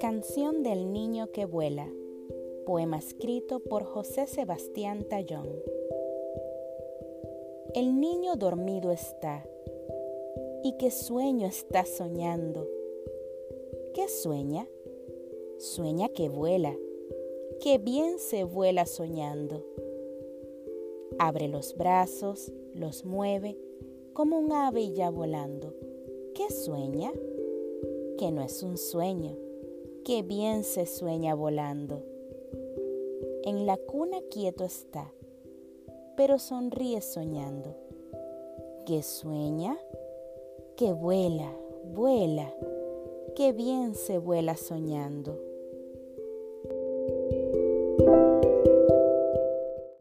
Canción del Niño que Vuela, poema escrito por José Sebastián Tallón. El niño dormido está, y qué sueño está soñando. ¿Qué sueña? Sueña que vuela, que bien se vuela soñando. Abre los brazos, los mueve, como un ave ya volando. ¿Qué sueña? Que no es un sueño Qué bien se sueña volando. En la cuna quieto está, pero sonríe soñando. ¿Qué sueña? Que vuela, vuela, qué bien se vuela soñando.